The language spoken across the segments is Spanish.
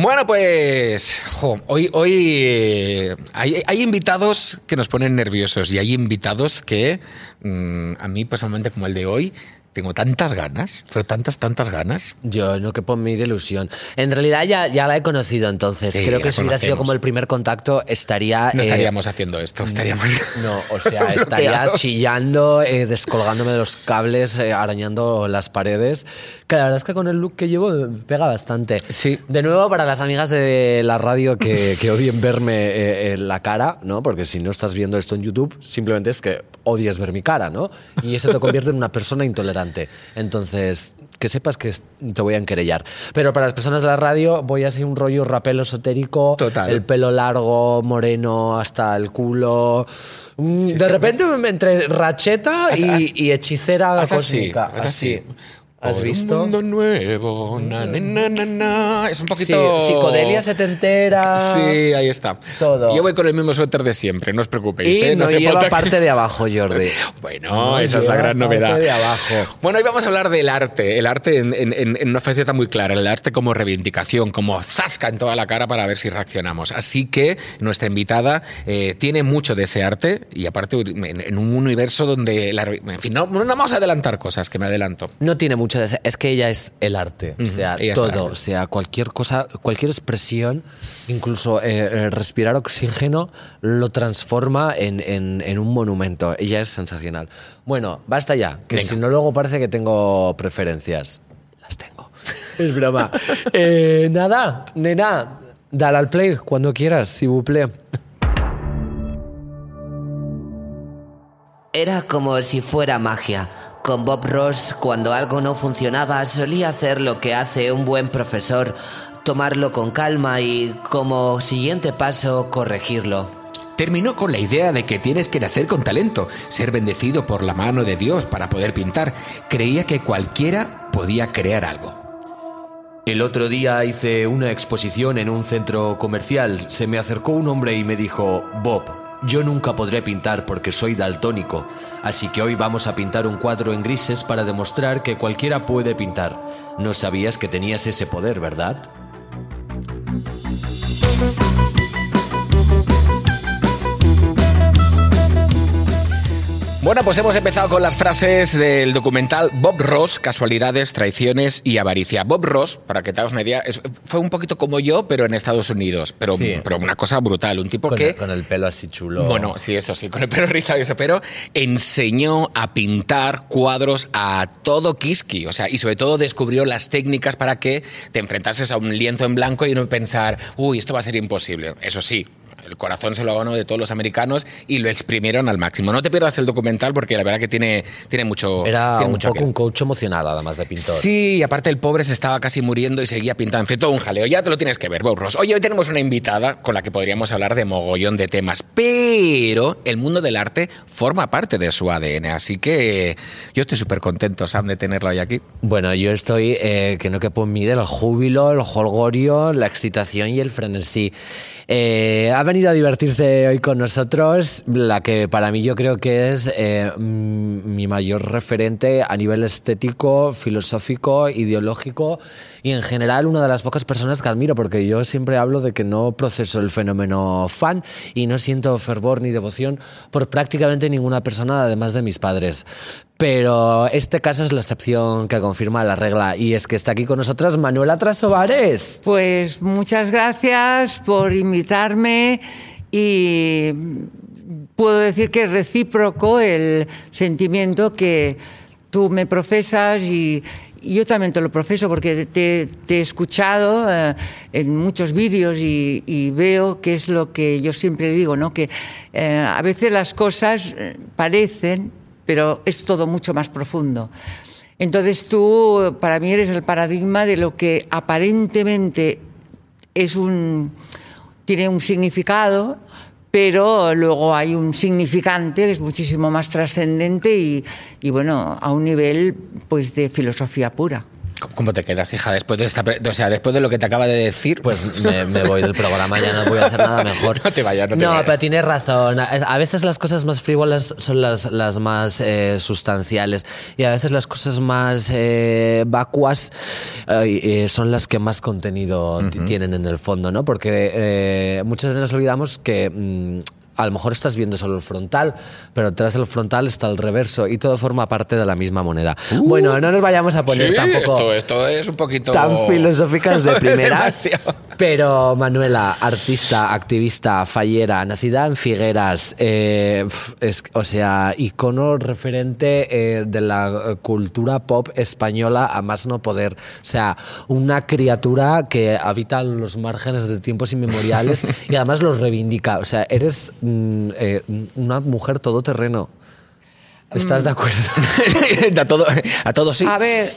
Bueno, pues hoy, eh, hay, hay invitados que nos ponen nerviosos y hay invitados que mm, a mí personalmente como el de hoy tengo tantas ganas, pero tantas, tantas ganas. Yo no que por de ilusión. En realidad ya, ya la he conocido entonces. Sí, Creo que si hubiera sido como el primer contacto estaría... No eh, estaríamos haciendo esto, estaríamos... No, o sea, estaría chillando, eh, descolgándome de los cables, eh, arañando las paredes. Que la verdad es que con el look que llevo eh, pega bastante. Sí. De nuevo, para las amigas de la radio que, que odien verme eh, en la cara, ¿no? Porque si no estás viendo esto en YouTube, simplemente es que odias ver mi cara, ¿no? Y eso te convierte en una persona intolerante. Entonces, que sepas que te voy a enquerellar. Pero para las personas de la radio, voy a ser un rollo rapel esotérico. Total. El pelo largo, moreno, hasta el culo. Mm, de repente, entre racheta y, y hechicera Haz así, así. ¿Has Por visto? Un mundo nuevo. na, na, na. Es un Sí, poquito. psicodelia setentera. Sí, ahí está. Todo. Yo voy con el mismo suéter de siempre, no os preocupéis. Y ¿eh? no, hace lleva falta parte de abajo, Jordi. Bueno, No esa es la gran parte novedad. de abajo. Bueno, hoy vamos a hablar del arte, el arte en, en- en- una faceta muy clara, el arte como reivindicación, como zasca en toda la cara para ver si reaccionamos. Así que nuestra invitada eh, tiene mucho de ese arte y aparte en, en un universo donde, la en fin, no, no vamos a adelantar cosas, que me adelanto. No tiene mucho de ese- Es que ella es el arte. O sea, ella todo. O sea, cualquier cosa, cualquier expresión, incluso eh, eh, respirar oxígeno, lo transforma en, en- en un monumento. Ella es sensacional. Bueno, basta ya. Que Venga. si no, luego parece que tengo preferencias. Las tengo. Es broma. Eh, nada, nena. Dale al play cuando quieras, si vous plaît. Era como si fuera magia. Con Bob Ross, cuando algo no funcionaba, solía hacer lo que hace un buen profesor, tomarlo con calma y, como siguiente paso, corregirlo. Terminó con la idea de que tienes que nacer con talento, ser bendecido por la mano de Dios para poder pintar. Creía que cualquiera podía crear algo. El otro día hice una exposición en un centro comercial. Se me acercó un hombre y me dijo, Bob, yo nunca podré pintar porque soy daltónico, así que hoy vamos a pintar un cuadro en grises para demostrar que cualquiera puede pintar. No sabías que tenías ese poder, ¿verdad? Bueno, pues hemos empezado con las frases del documental Bob Ross, Casualidades, Traiciones y Avaricia. Bob Ross, para que te hagas una idea, fue un poquito como yo, pero en Estados Unidos. Pero, Sí. pero una cosa brutal. Un tipo Con, que... el, con el pelo así chulo. Bueno, sí, eso sí, con el pelo rizado y eso, pero enseñó a pintar cuadros a todo Kiski, o sea, y sobre todo descubrió las técnicas para que te enfrentases a un lienzo en blanco y no pensar, uy, esto va a ser imposible. Eso sí. El corazón se lo ganó de todos los americanos y lo exprimieron al máximo. No te pierdas el documental porque la verdad que tiene, tiene mucho. Era tiene un mucho poco aquel. un coach emocional, además de pintor. Sí, y aparte el pobre se estaba casi muriendo y seguía pintando. En fin, todo un jaleo. Ya te lo tienes que ver, Bob Ross. Oye, hoy tenemos una invitada con la que podríamos hablar de mogollón de temas, pero el mundo del arte forma parte de su ADN. Así que yo estoy súper contento, Sam, de tenerla hoy aquí. Bueno, yo estoy, eh, que no que puedo mide, el júbilo, el holgorio, la excitación y el frenesí. Eh, ha venido a divertirse hoy con nosotros, la que para mí yo creo que es eh, mm, mi mayor referente a nivel estético, filosófico, ideológico y en general una de las pocas personas que admiro, porque yo siempre hablo de que no proceso el fenómeno fan y no siento fervor ni devoción por prácticamente ninguna persona, además de mis padres. Pero este caso es la excepción que confirma la regla y es que está aquí con nosotras Manuela Trasovares. Pues muchas gracias por invitarme y puedo decir que es recíproco el sentimiento que tú me profesas y, yo también te lo profeso porque te, he escuchado eh, en muchos vídeos y, y veo que es lo que yo siempre digo, ¿no? que eh, a veces las cosas eh, parecen, pero es todo mucho más profundo. Entonces tú, para mí, eres el paradigma de lo que aparentemente es un, tiene un significado, pero luego hay un significante que es muchísimo más trascendente y, y, bueno, a un nivel pues de filosofía pura. ¿Cómo, ¿Cómo te quedas, hija, después de esta, o sea, después de lo que te acaba de decir? Pues me, me voy del programa, ya no voy a hacer nada mejor. No te vayas, no te vayas. pero tienes razón. A veces las cosas más frívolas son las, las más eh, sustanciales y a veces las cosas más eh, vacuas eh, son las que más contenido ti- tienen en el fondo, ¿no? Porque muchas veces nos olvidamos que... mm, a lo mejor estás viendo solo el frontal, pero tras el frontal está el reverso y todo forma parte de la misma moneda. bueno, no nos vayamos a poner Sí, tampoco esto, esto es un poquito... tan filosóficas de primeras. Pero Manuela, artista, activista, fallera, nacida en Figueras, eh, es- o sea, icono referente eh, de la eh, cultura pop española a más no poder. O sea, una criatura que habita los márgenes de tiempos inmemoriales y además los reivindica. O sea, eres mm, eh, una mujer todoterreno. ¿Estás de acuerdo? a, todo, a todo sí. A ver,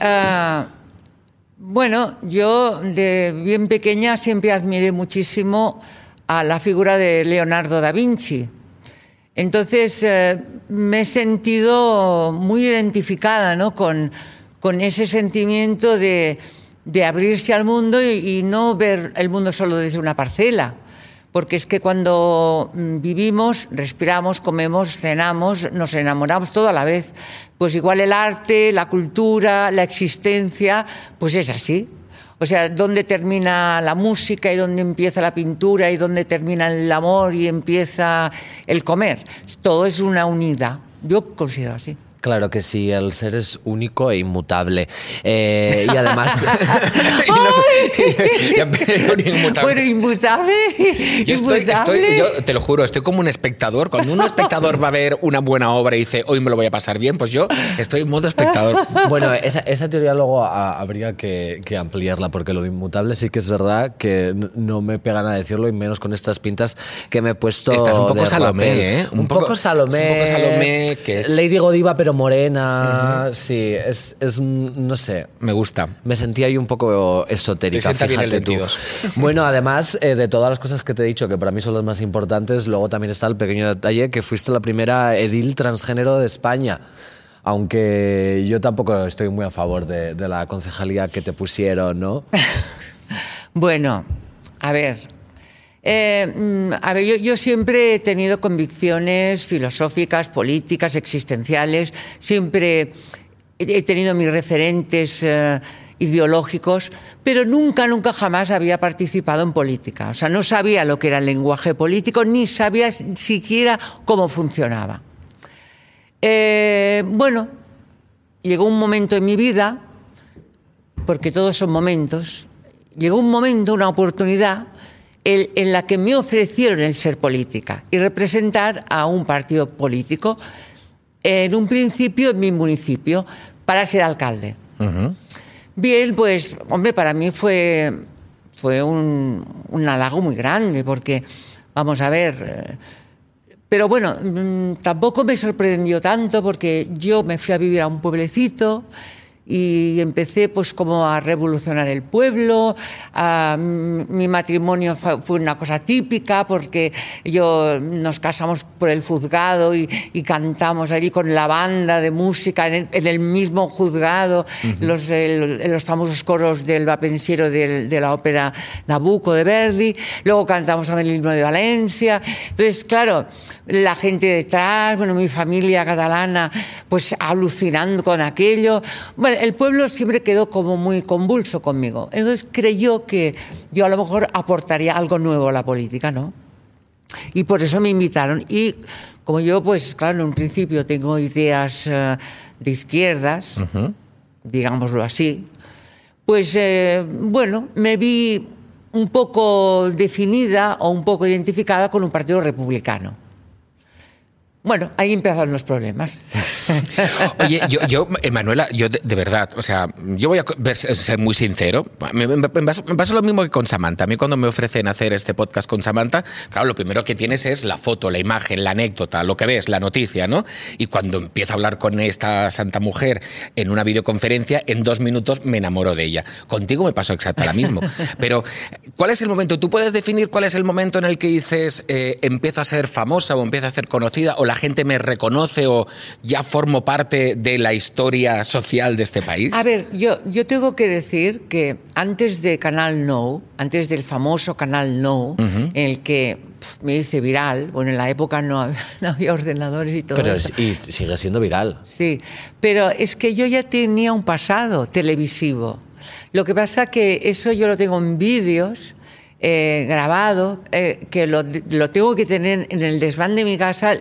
bueno, yo de bien pequeña siempre admiré muchísimo a la figura de Leonardo da Vinci. Entonces eh, me he sentido muy identificada ¿no? con, con ese sentimiento de, de abrirse al mundo y, y no ver el mundo solo desde una parcela. Porque es que cuando mm, vivimos, respiramos, comemos, cenamos, nos enamoramos todo a la vez. Pues igual el arte, la cultura, la existencia, pues es así. O sea, dónde termina la música y dónde empieza la pintura y dónde termina el amor y empieza el comer. Todo es una unidad. Yo considero así. Claro que sí, el ser es único e inmutable. Eh, y además... Y no inmutable. Bueno, inmutable. Yo estoy, inmutable. estoy- yo te lo juro, estoy como un espectador. Cuando un espectador va a ver una buena obra y dice, hoy me lo voy a pasar bien, pues yo estoy en modo espectador. Bueno, esa, esa teoría luego a- habría que, que ampliarla, porque lo inmutable sí que es verdad que no me pegan a decirlo, y menos con estas pintas que me he puesto. Estás un poco de Salomé. ¿eh? Un, Un poco, poco- Salomé. un poco Salomé que- Lady Godiva, pero morena. Sí, es, es. mm, No sé. Me gusta. Me sentía ahí un poco esotérica. Te sienta bien el fíjate tú. 22. Bueno, además eh, de todas las cosas que te he dicho, que para mí son las más importantes, luego también está el pequeño detalle que fuiste la primera edil transgénero de España. Aunque yo tampoco estoy muy a favor de, de la concejalía que te pusieron, ¿no? Bueno, a ver. Eh, mm, yo, siempre he tenido convicciones filosóficas, políticas, existenciales. Siempre he tenido mis referentes eh, ideológicos, pero nunca, nunca jamás había participado en política. O sea, no sabía lo que era el lenguaje político, ni sabía siquiera cómo funcionaba. Eh, bueno, llegó un momento en mi vida, porque todos son momentos, llegó un momento, una oportunidad, el- en la que me ofrecieron el ser política y representar a un partido político, en un principio en mi municipio, para ser alcalde. Bien, pues, hombre, para mí fue, fue un, un halago muy grande, porque, vamos a ver, eh, pero bueno, mm, tampoco me sorprendió tanto porque yo me fui a vivir a un pueblecito y empecé pues como a revolucionar el pueblo. a- mm, mi matrimonio fue una cosa típica porque yo nos casamos por el juzgado y, y cantamos allí con la banda de música en el, en el mismo juzgado, los, el- los famosos coros del vapensiero del- de la ópera Nabucco de Verdi. Luego cantamos también el himno de Valencia. Entonces, claro, la gente detrás, bueno, mi familia catalana, pues alucinando con aquello. Bueno, el pueblo siempre quedó como muy convulso conmigo. Entonces creyó que yo a lo mejor aportaría algo nuevo a la política, ¿no? Y por eso me invitaron. Y como yo, pues claro, en un principio tengo ideas eh, de izquierdas, digámoslo así, pues eh, bueno, me vi un poco definida o un poco identificada con un partido republicano. Bueno, ahí empezaron los problemas. Oye, yo, yo yo de, verdad, o sea, yo voy a ser muy sincero. Me, pasa, lo mismo que con Samantha. A mí cuando me ofrecen hacer este podcast con Samantha, claro, lo primero que tienes es la foto, la imagen, la anécdota, lo que ves, la noticia, ¿no? Y cuando empiezo a hablar con esta santa mujer en una videoconferencia, en dos minutos me enamoro de ella. Contigo me pasó exacto lo mismo. Pero, ¿cuál es el momento? ¿Tú puedes definir cuál es el momento en el que dices, eh, empiezo a ser famosa o empiezo a ser conocida o la gente me reconoce o ya formo parte de la historia social de este país? A ver, yo, yo tengo que decir que antes de Canal No, antes del famoso Canal No, en el que pf, me hice viral, bueno, en la época no, había- no había ordenadores y todo Pero eso. es- y sigue siendo viral. Sí, pero es que yo ya tenía un pasado televisivo. Lo que pasa que eso yo lo tengo en vídeos eh, grabado, eh, que lo, lo tengo que tener en el desván de mi casa.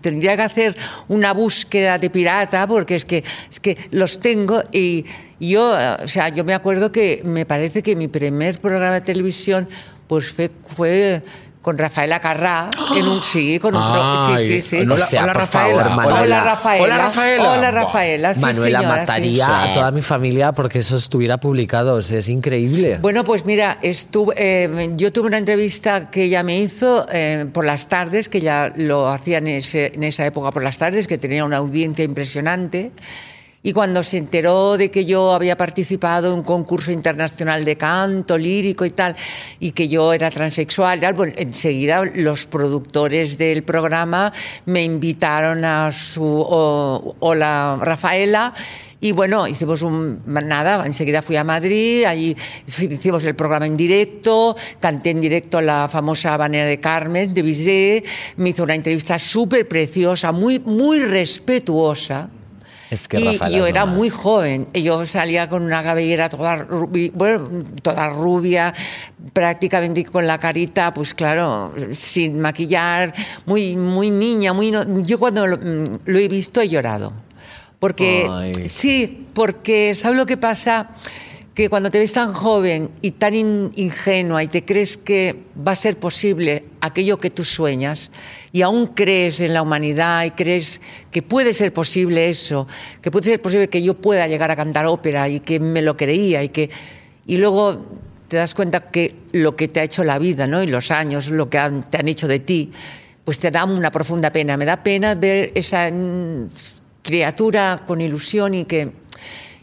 Tendría que hacer una búsqueda de pirata porque es que, es que los tengo y yo, o sea, yo me acuerdo que me parece que mi primer programa de televisión pues fue, fue con Rafaela Carrá, en un sí, con un pro- sí, sí, sí. Hola, O sea, hola, Rafaela. favor, Manuela. Hola Rafaela. Hola, Rafaela. Hola. Rafaela. Sí, Manuela señora, mataría sí. a toda mi familia porque eso estuviera publicado. o sea, es increíble. Bueno, pues mira, estuve, eh, yo tuve una entrevista que ella me hizo eh, por las tardes, que ya lo hacía en, ese- en esa época por las tardes, que tenía una audiencia impresionante. Y cuando se enteró de que yo había participado en un concurso internacional de canto lírico y tal, y que yo era transexual, tal, pues enseguida los productores del programa me invitaron a su o- Hola Rafaela y bueno, hicimos un nada, enseguida fui a Madrid, allí hicimos el programa en directo, canté en directo la famosa habanera de Carmen de Bizet, me hizo una entrevista súper preciosa, muy, muy respetuosa. Es que y yo era muy joven, yo salía con una cabellera toda, rubi- bueno, toda rubia, prácticamente con la carita, pues claro, sin maquillar, muy, muy niña, muy no- yo cuando lo, mm, lo he visto he llorado. Porque, Ay. sí, porque ¿sabes lo que pasa? Que cuando te ves tan joven y tan in- ingenua y te crees que va a ser posible aquello que tú sueñas y aún crees en la humanidad y crees que puede ser posible eso, que puede ser posible que yo pueda llegar a cantar ópera y que me lo creía y que y luego te das cuenta que lo que te ha hecho la vida, ¿no? Y los años, lo que han- te han hecho de ti, pues te da una profunda pena. Me da pena ver esa criatura con ilusión y que,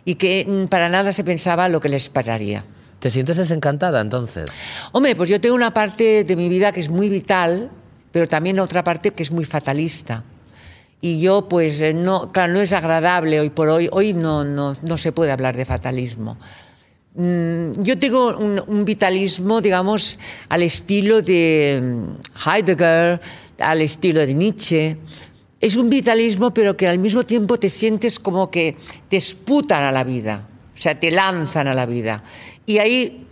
y que mm, para nada se pensaba lo que le esperaría. ¿Te sientes desencantada entonces? Hombre, pues yo tengo una parte de mi vida que es muy vital, pero también otra parte que es muy fatalista. Y yo, pues, eh, no, claro, no es agradable hoy por hoy. Hoy no, no, no se puede hablar de fatalismo. Mm, Yo tengo un, un vitalismo, digamos, al estilo de mm, Heidegger, al estilo de Nietzsche. Es un vitalismo, pero que al mismo tiempo te sientes como que te esputan a la vida, o sea, te lanzan a la vida. Y ahí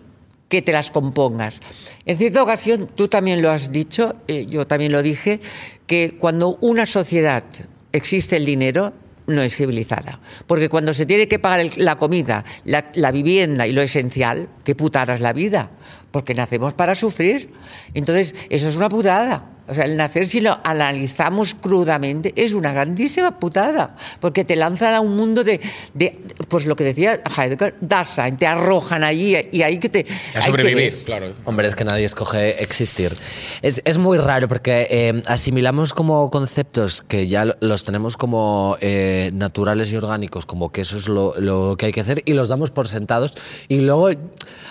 que te las compongas. En cierta ocasión, tú también lo has dicho, eh, yo también lo dije, que cuando una sociedad existe el dinero, no es civilizada. Porque cuando se tiene que pagar la comida, la, la vivienda y lo esencial, qué putada es la vida. Porque nacemos para sufrir. Entonces, eso es una putada. O sea, el nacer, si lo analizamos crudamente, es una grandísima putada. Porque te lanzan a un mundo de, de pues lo que decía Heidegger, Dasein, te arrojan allí y ahí que te. A sobrevivir, claro. Hombre, es que nadie escoge existir. Es, es muy raro porque eh, asimilamos como conceptos que ya lo- los tenemos como eh, naturales y orgánicos, como que eso es lo, lo que hay que hacer y los damos por sentados. Y luego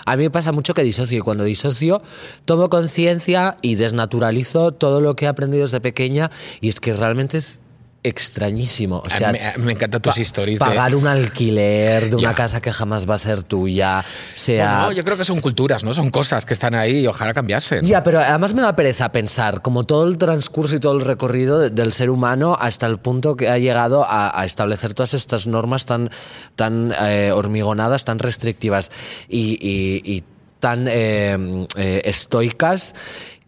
a mí me pasa mucho que disocio. Y cuando disocio tomo conciencia y desnaturalizo todo lo que he aprendido desde pequeña y es que realmente es extrañísimo. O sea, mí me encantan tus pa- de- Pagar un alquiler de una casa que jamás va a ser tuya, sea... Bueno, yo creo que son culturas, ¿no? Son cosas que están ahí y ojalá cambiasen. Ya, pero además me da pereza pensar como todo el transcurso y todo el recorrido de- del ser humano hasta el punto que ha llegado a, a establecer todas estas normas tan, tan eh, hormigonadas, tan restrictivas y, y- y tan eh, eh, estoicas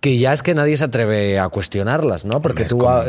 que ya es que nadie se atreve a cuestionarlas, ¿no? Porque tú como- ah,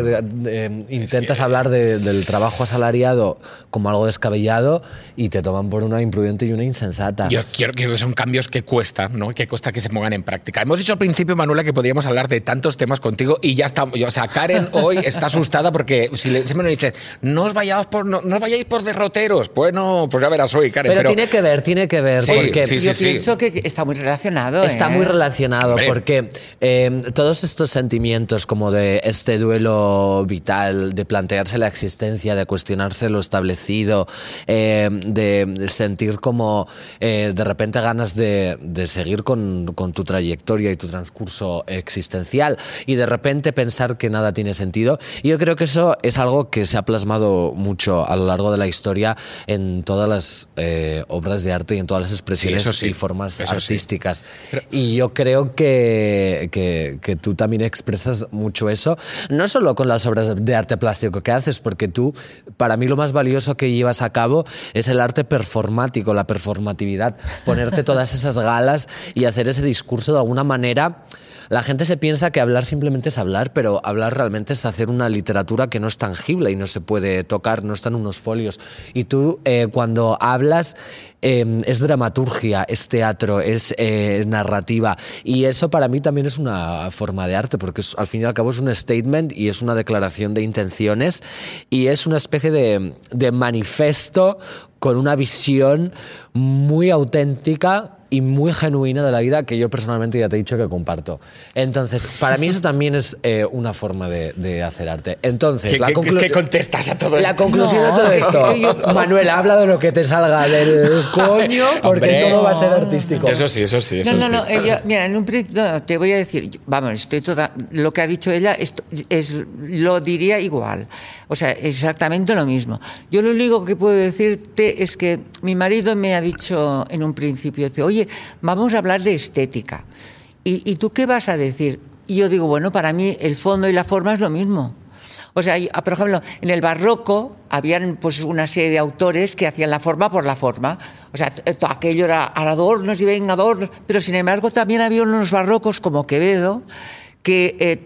eh, intentas hablar de- del trabajo asalariado como algo descabellado y te toman por una imprudente y una insensata. Yo quiero que son cambios que cuestan, ¿no? Que cuesta que se pongan en práctica. Hemos dicho al principio, Manuela, que podríamos hablar de tantos temas contigo y ya estamos. O sea, Karen hoy está asustada porque si le, siempre nos dice, no os vayáis por, no, no os vayáis por derroteros. Bueno, pues ya verás hoy, Karen. pero, Pero, tiene que ver, tiene que ver, Sí, porque sí, Yo sí. pienso que está muy muy relacionado. Está ¿eh? muy relacionado Hombre. porque eh, todos estos sentimientos como de este duelo vital, de plantearse la existencia, de cuestionarse lo establecido, eh, de sentir como eh, de repente ganas de, de seguir con, con tu trayectoria y tu transcurso existencial y de repente pensar que nada tiene sentido. Y yo creo que eso es algo que se ha plasmado mucho a lo largo de la historia en todas las eh, obras de arte y en todas las expresiones sí, y formas sí. artísticas. Y yo creo que, que, que tú también expresas mucho eso, no solo con las obras de arte plástico que haces, porque tú, para mí lo más valioso que llevas a cabo es el arte performático, la performatividad, ponerte todas esas galas y hacer ese discurso de alguna manera. La gente se piensa que hablar simplemente es hablar, pero hablar realmente es hacer una literatura que no es tangible y no se puede tocar, no están unos folios. Y tú eh, cuando hablas eh, es dramaturgia, es teatro, es eh, narrativa. Y eso para mí también es una forma de arte, porque al fin y al cabo es un statement y es una declaración de intenciones y es una especie de, de manifiesto con una visión muy auténtica y muy genuina de la vida que yo personalmente ya te he dicho que comparto. Entonces, para mí eso también es eh, una forma de, de hacer arte. Entonces, ¿Qué, la qué- conclu- qué contestas a todo la esto? conclusión de No, todo es esto, que yo- Manuel, habla de lo que te salga del coño, porque Hombre. todo va a ser artístico. Eso sí, eso sí, eso No, no, sí. no, ella, mira, en un principio, no, te voy a decir, yo- vamos, estoy toda, lo que ha dicho ella esto- es, lo diría igual, o sea, exactamente lo mismo. Yo lo único que puedo decirte es que mi marido me ha dicho en un principio, oye, vamos a hablar de estética. ¿Y, tú qué vas a decir? Y yo digo, bueno, para mí el fondo y la forma es lo mismo. O sea, hay- por ejemplo, en el barroco habían pues una serie de autores que hacían la forma por la forma. O sea, aquello era adornos y venga adornos, pero sin embargo también había unos barrocos como Quevedo que eh,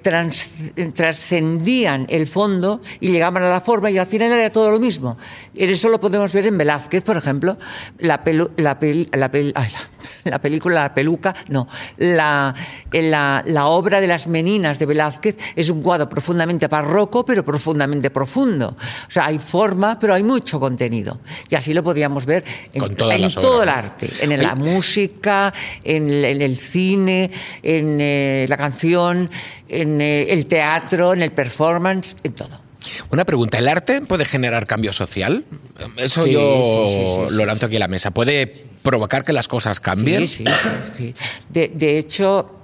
trascendían el fondo y llegaban a la forma y al final era todo lo mismo. Y eso lo podemos ver en Velázquez, por ejemplo, la, pelu- la, pel- la pel- ay, la- la película La peluca, no, la, en la, la obra de las meninas de Velázquez es un cuadro profundamente barroco, pero profundamente profundo. O sea, hay forma, pero hay mucho contenido. Y así lo podíamos ver en, todo el arte, en la música, en el, en el cine, en eh, la canción, en eh, el teatro, en el performance, en todo. Una pregunta, ¿el arte puede generar cambio social? Eso Sí, yo sí, sí, sí, lo lanzo aquí a la mesa. ¿Puede provocar que las cosas cambien? Sí, sí. De, de hecho,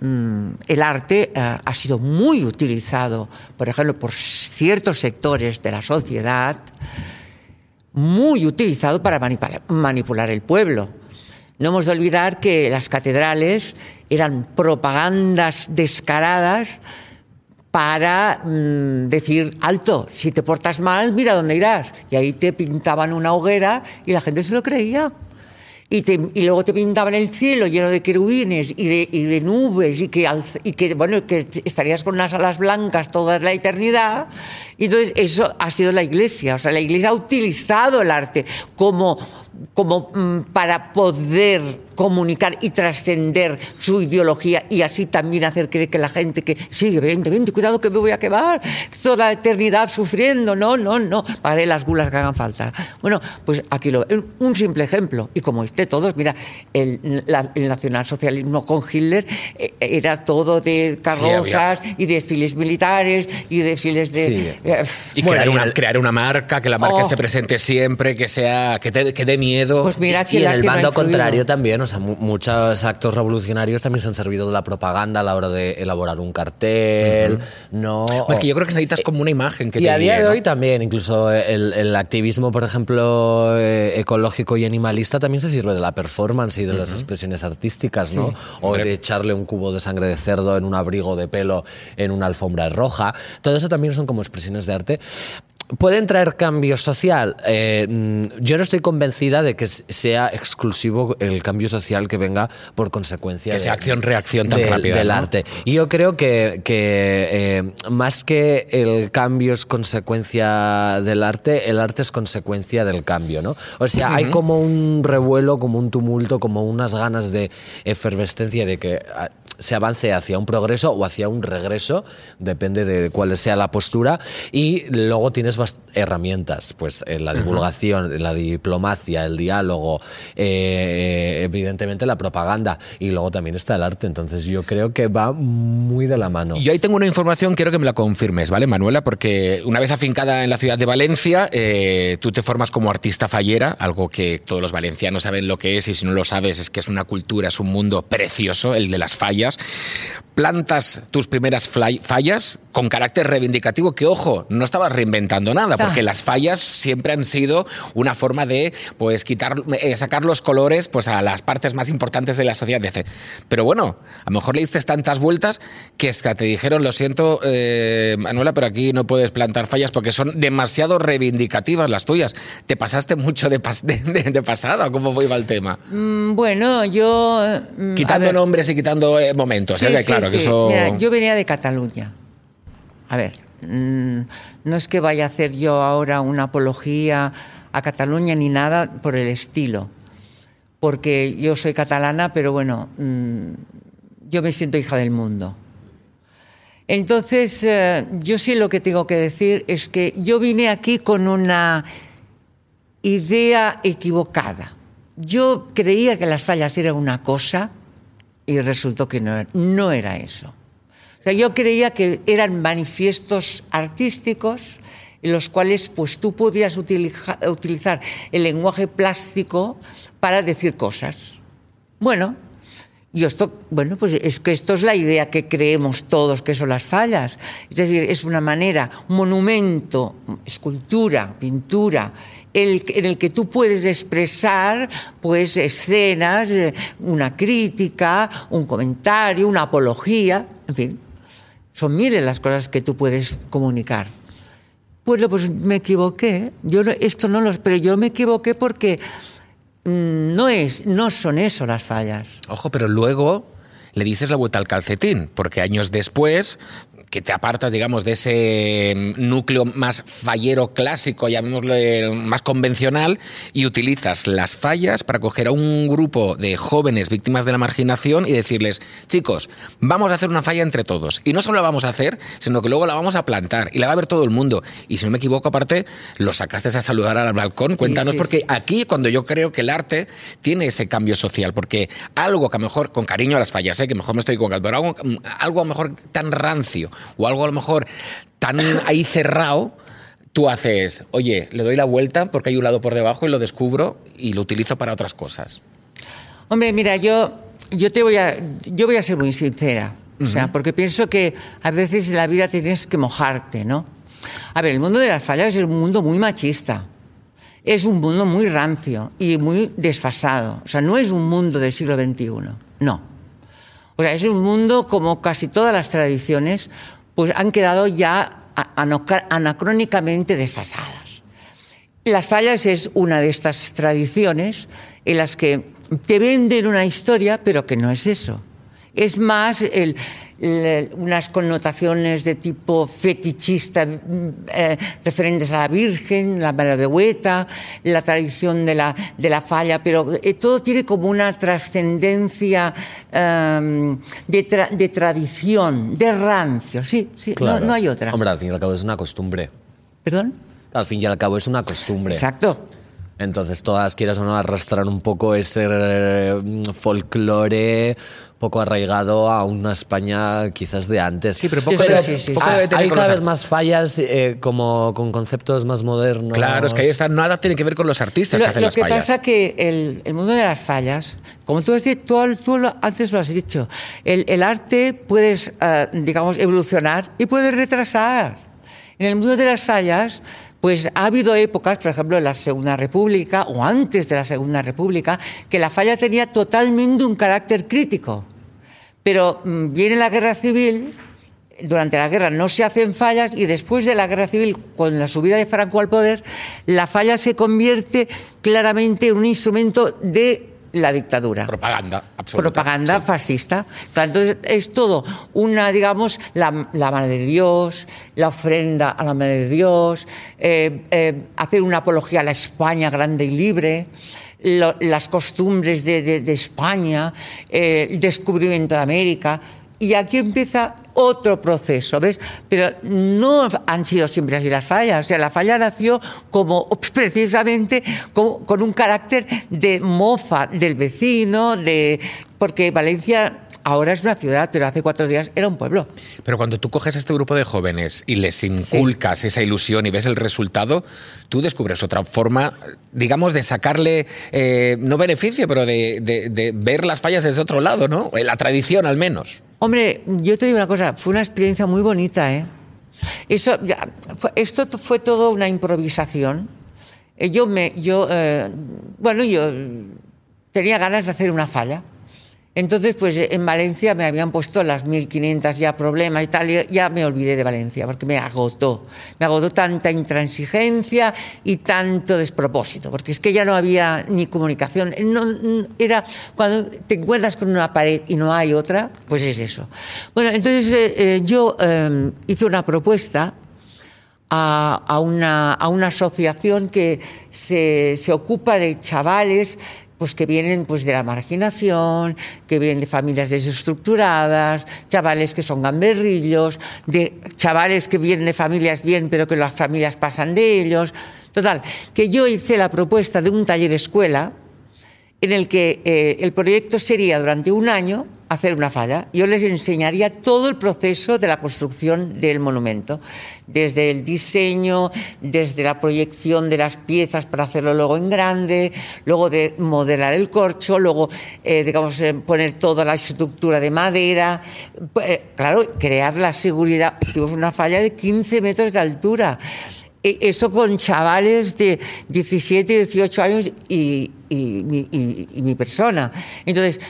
mm, el arte eh, ha sido muy utilizado, por ejemplo, por ciertos sectores de la sociedad, muy utilizado para manipular el pueblo. No hemos de olvidar que las catedrales eran propagandas descaradas para mm, decir, alto, si te portas mal, mira dónde irás. Y ahí te pintaban una hoguera y la gente se lo creía. Y, te- y luego te pintaban el cielo lleno de querubines y de, y de nubes y que, y que, bueno, que estarías con unas alas blancas toda la eternidad. Y entonces eso ha sido la iglesia. O sea, la iglesia ha utilizado el arte como, como mm, para poder comunicar y trascender su ideología y así también hacer creer que la gente que sigue, vente, vente, cuidado que me voy a quemar, toda la eternidad sufriendo, no, no, no, pagaré las gulas que hagan falta. Bueno, pues aquí lo, un simple ejemplo, y como esté todos, mira, el, la- el nacionalsocialismo con Hitler eh, era todo de carrozas y desfiles militares y desfiles de... Sí. eh, Y Bueno, crear, una, crear una marca, que la marca Oh. esté presente siempre, que sea que, te- que dé miedo. pues mira, si y en el bando contrario también, o sea, mu- muchos actos revolucionarios también se han servido de la propaganda a la hora de elaborar un cartel, ¿no? Pues que yo creo que necesitas como una imagen que y te a día de ¿no? hoy también, incluso el, el activismo, por ejemplo, eh, ecológico y animalista también se sirve de la performance y de las expresiones artísticas, ¿no? O de echarle un cubo de sangre de cerdo en un abrigo de pelo en una alfombra roja. Todo eso también son como expresiones de arte. ¿Pueden traer cambio social? Eh, mm, yo no estoy convencida de que sea exclusivo el cambio social que venga por consecuencia Que de- sea acción-reacción tan rápida, del ¿no? arte. Y yo creo que, que, eh, más que el cambio es consecuencia del arte, el arte es consecuencia del cambio, ¿no? O sea, hay como un revuelo, como un tumulto, como unas ganas de efervescencia de que ah, se avance hacia un progreso o hacia un regreso, depende de cuál sea la postura, y luego tienes herramientas, pues en la divulgación, la diplomacia, el diálogo, eh, evidentemente la propaganda, y luego también está el arte, entonces yo creo que va muy de la mano. Yo ahí tengo una información, quiero que me la confirmes, ¿vale, Manuela? Porque una vez afincada en la ciudad de Valencia, eh, tú te formas como artista fallera, algo que todos los valencianos saben lo que es, y si no lo sabes es que es una cultura, es un mundo precioso, el de las fallas plantas tus primeras fallas con carácter reivindicativo, que ojo, no estabas reinventando nada, porque las fallas siempre han sido una forma de pues quitar, eh, sacar los colores pues a las partes más importantes de la sociedad. Pero bueno, a lo mejor le diste tantas vueltas que hasta te dijeron, lo siento, eh, Manuela, pero aquí no puedes plantar fallas porque son demasiado reivindicativas las tuyas. ¿Te pasaste mucho de, de, pasada? ¿Cómo iba el tema? Mm, bueno, yo... Mm, quitando nombres y quitando eh, momentos, claro yo venía de Cataluña. A ver, mm, no es que vaya a hacer yo ahora una apología a Cataluña ni nada por el estilo, porque yo soy catalana, pero bueno, mm, yo me siento hija del mundo. Entonces, eh, yo sí lo que tengo que decir es que yo vine aquí con una idea equivocada. Yo creía que las fallas eran una cosa y resultó que no, no era eso. O sea, yo creía que eran manifiestos artísticos en los cuales pues tú podías utilizar el lenguaje plástico para decir cosas. Bueno, y esto, bueno, pues es que esto es la idea que creemos todos que son las fallas. Es decir, es una manera, monumento, escultura, pintura, en el que tú puedes expresar pues escenas, eh, una crítica, un comentario, una apología, en fin, son miles las cosas que tú puedes comunicar. Bueno, pues me equivoqué. Yo esto no lo, pero yo me equivoqué porque mm, no es, no son eso las fallas. Ojo, pero luego le dices la vuelta al calcetín, porque años después que te apartas, digamos, de ese núcleo más fallero clásico, llamémoslo más convencional, y utilizas las fallas para coger a un grupo de jóvenes víctimas de la marginación y decirles, chicos, vamos a hacer una falla entre todos. Y no solo la vamos a hacer, sino que luego la vamos a plantar y la va a ver todo el mundo. Y si no me equivoco, aparte, lo sacaste a saludar al balcón. Cuéntanos, porque aquí cuando yo creo que el arte tiene ese cambio social, porque algo que a lo mejor, con cariño a las fallas, ¿eh? que mejor me estoy con algo, algo a lo mejor tan rancio o algo a lo mejor tan ahí cerrado, tú haces, oye, le doy la vuelta porque hay un lado por debajo y lo descubro y lo utilizo para otras cosas. Hombre, mira, yo, yo te voy a, yo voy a ser muy sincera, o sea, porque pienso que a veces en la vida tienes que mojarte, ¿no? A ver, el mundo de las fallas es un mundo muy machista. Es un mundo muy rancio y muy desfasado. O sea, no es un mundo del siglo XXI. No. Es un mundo como casi todas las tradiciones, pues han quedado ya anacrónicamente desfasadas. Las fallas es una de estas tradiciones en las que te venden una historia, pero que no es eso. Es más el, unas connotaciones de tipo fetichista eh, referentes a la Virgen, la Maladehueta, la tradición de la, de la falla, pero eh, todo tiene como una trascendencia em, de, de, tradición, de rancio, sí, sí, no, no, hay otra. Hombre, al fin y al cabo es una costumbre. ¿Perdón? Al fin y al cabo es una costumbre. Exacto. Entonces todas quieras o no arrastrar un poco ese eh, folclore poco arraigado a una España quizás de antes. Sí, pero, poco, hay cada vez más fallas eh, como con conceptos más modernos. Claro, es que ahí está, nada tiene que ver con los artistas que hacen las fallas. Lo que pasa que el, el, mundo de las fallas, como tú, has dicho, tú, antes lo has dicho, el, el arte puedes, eh, digamos, evolucionar y puedes retrasar. En el mundo de las fallas pues ha habido épocas, por ejemplo, en la Segunda República o antes de la Segunda República, que la falla tenía totalmente un carácter crítico. Pero mm, viene la guerra civil, durante la guerra no se hacen fallas y después de la guerra civil, con la subida de Franco al poder, la falla se convierte claramente en un instrumento de la dictadura. Propaganda, Propaganda fascista. Entonces es todo una, digamos, la, la Madre de Dios, la ofrenda a la Madre de Dios, eh, eh, hacer una apología a la España grande y libre. lo- las costumbres de, de- de España, eh, el descubrimiento de América. Y aquí empieza otro proceso, ¿ves? Pero no han sido siempre así las fallas. O sea, la falla nació como precisamente como- con un carácter de mofa del vecino, de porque Valencia ahora es una ciudad, pero hace cuatro días era un pueblo. Pero cuando tú coges a este grupo de jóvenes y les inculcas esa ilusión y ves el resultado, tú descubres otra forma, digamos, de sacarle, eh, no beneficio, pero de, de- de ver las fallas desde otro lado, ¿no? En La tradición, al menos. Hombre, yo te digo una cosa, fue una experiencia muy bonita, ¿eh? Eso, ya, esto fue todo una improvisación. Eh, Yo me, yo, eh, bueno, yo tenía ganas de hacer una falla. Entonces, pues en Valencia me habían puesto las 1500 ya problemas y tal, ya me olvidé de Valencia porque me agotó. Me agotó tanta intransigencia y tanto despropósito, porque es que ya no había ni comunicación. Era cuando te encuentras con una pared y no hay otra, pues es eso. Bueno, entonces eh, eh, yo eh, hice una propuesta a, una, asociación que se ocupa de chavales pues que vienen pues de la marginación, que vienen de familias desestructuradas, chavales que son gamberrillos, de chavales que vienen de familias bien, pero que las familias pasan de ellos. Total, que yo hice la propuesta de un taller escuela en el que eh, el proyecto sería durante un año hacer una falla. Yo les enseñaría todo el proceso de la construcción del monumento, desde el diseño, desde la proyección de las piezas para hacerlo luego en grande, luego de modelar el corcho, luego, eh, digamos, eh, poner toda la estructura de madera, eh, claro, crear la seguridad. Tuvimos una falla de 15 metros de altura. E- Eso con chavales de 17, 18 años y, y mi- y- y mi persona. Entonces,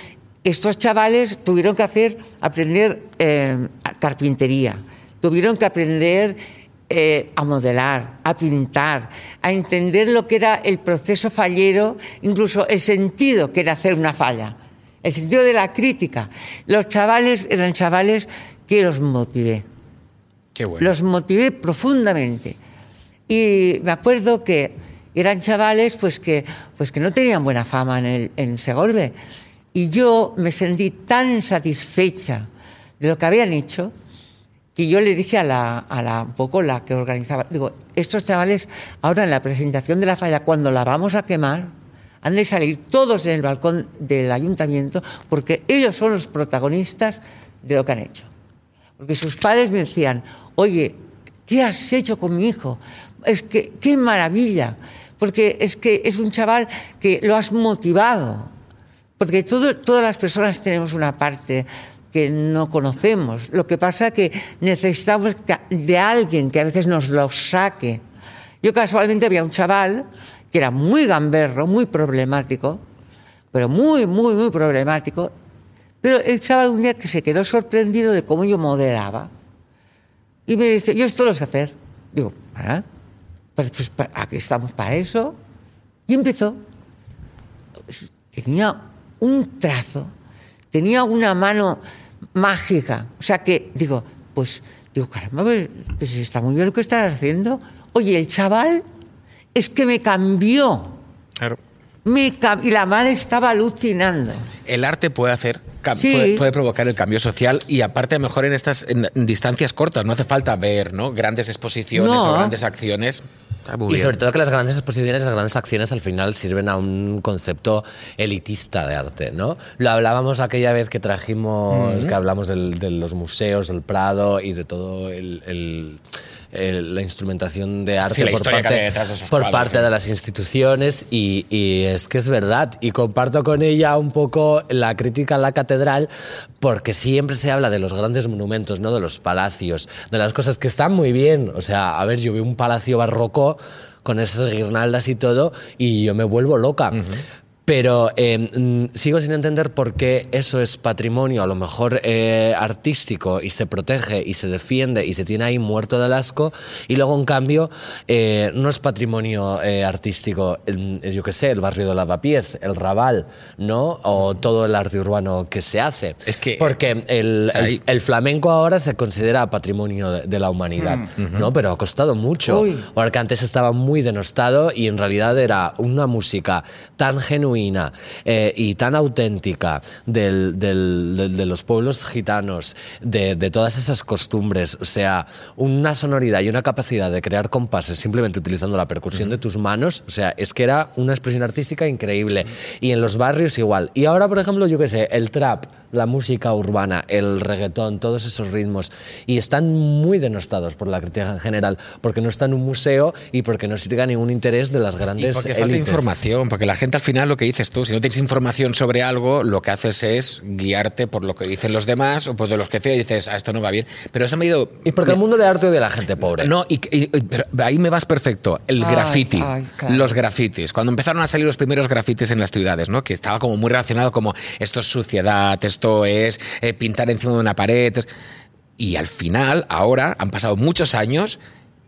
estos chavales tuvieron que hacer, aprender eh, carpintería, tuvieron que aprender eh, a modelar, a pintar, a entender lo que era el proceso fallero, incluso el sentido que era hacer una falla, el sentido de la crítica. Los chavales eran chavales que los motivé. Qué bueno. Los motivé profundamente. Y me acuerdo que eran chavales pues que, pues que no tenían buena fama en, el, Segorbe. Y yo me sentí tan satisfecha de lo que habían hecho que yo le dije a la, a la un poco la que organizaba, digo, estos chavales ahora en la presentación de la falla, cuando la vamos a quemar, han de salir todos en el balcón del ayuntamiento porque ellos son los protagonistas de lo que han hecho. Porque sus padres me decían, oye, ¿qué has hecho con mi hijo? Es que, qué maravilla. Porque es que es un chaval que lo has motivado. Porque todas las personas tenemos una parte que no conocemos. Lo que pasa que necesitamos de alguien que a veces nos lo saque. Yo casualmente había un chaval que era muy gamberro, muy problemático, pero muy, muy, muy problemático. Pero el chaval un día que se quedó sorprendido de cómo yo modelaba. Y me dice, yo esto lo sé hacer. Digo, ¿ah? Pues, pues aquí estamos para eso. Y empezó. Tenía un trazo, tenía una mano mágica. O sea que, digo, pues, digo, caramba, pues, pues está muy bien lo que estás haciendo. Oye, el chaval es que me cambió. Claro. Me cam- y la madre estaba alucinando. El arte puede hacer, Sí. puede, puede provocar el cambio social y aparte mejor en estas en distancias cortas, no hace falta ver ¿no? grandes exposiciones No. o grandes acciones. Y sobre todo que las grandes exposiciones, las grandes acciones al final sirven a un concepto elitista de arte, ¿no? Lo hablábamos aquella vez que trajimos, que hablamos del- de los museos, del Prado y de todo el- el- el- la instrumentación de arte Sí, por, parte, de por cuadros, parte sí. de las instituciones y, y es que es verdad y comparto con ella un poco la crítica a la catedral porque siempre se habla de los grandes monumentos, ¿no? de los palacios, de las cosas que están muy bien. O sea, a ver, yo veo un palacio barroco con esas guirnaldas y todo y yo me vuelvo loca. Pero eh, mm, sigo sin entender por qué eso es patrimonio, a lo mejor eh, artístico, y se protege y se defiende y se tiene ahí muerto del asco, y luego en cambio eh, no es patrimonio eh, artístico, el- yo qué sé, el barrio de Lavapiés, el Raval, ¿no? O todo el arte urbano que se hace. Es que- Porque el, el- el flamenco ahora se considera patrimonio de, de la humanidad, ¿no? Pero ha costado mucho. Uy. Porque antes estaba muy denostado y en realidad era una música tan genuina eh, y tan auténtica del- del- del- de los pueblos gitanos, de, de todas esas costumbres, o sea, una sonoridad y una capacidad de crear compases simplemente utilizando la percusión de tus manos, o sea, es que era una expresión artística increíble. Y en los barrios igual. Y ahora, por ejemplo, yo qué sé, el trap, la música urbana, el reggaetón, todos esos ritmos, y están muy denostados por la crítica en general, porque no está en un museo y porque no sirve a ningún interés de las Y grandes porque falta élites. información, porque la gente al final lo que dices tú, si no tienes información sobre algo, lo que haces es guiarte por lo que dicen los demás o por de los que y dices, ah, esto no va bien. Pero eso me ha ido... Y porque el mundo de arte a la gente pobre. No, y, y- y- pero ahí me vas perfecto. El Ay, graffiti, ay, claro. los grafitis. Cuando empezaron a salir los primeros grafitis en las ciudades, ¿no? Que estaba como muy relacionado como esto es suciedad, esto es eh, pintar encima de una pared. Y al final, ahora, han pasado muchos años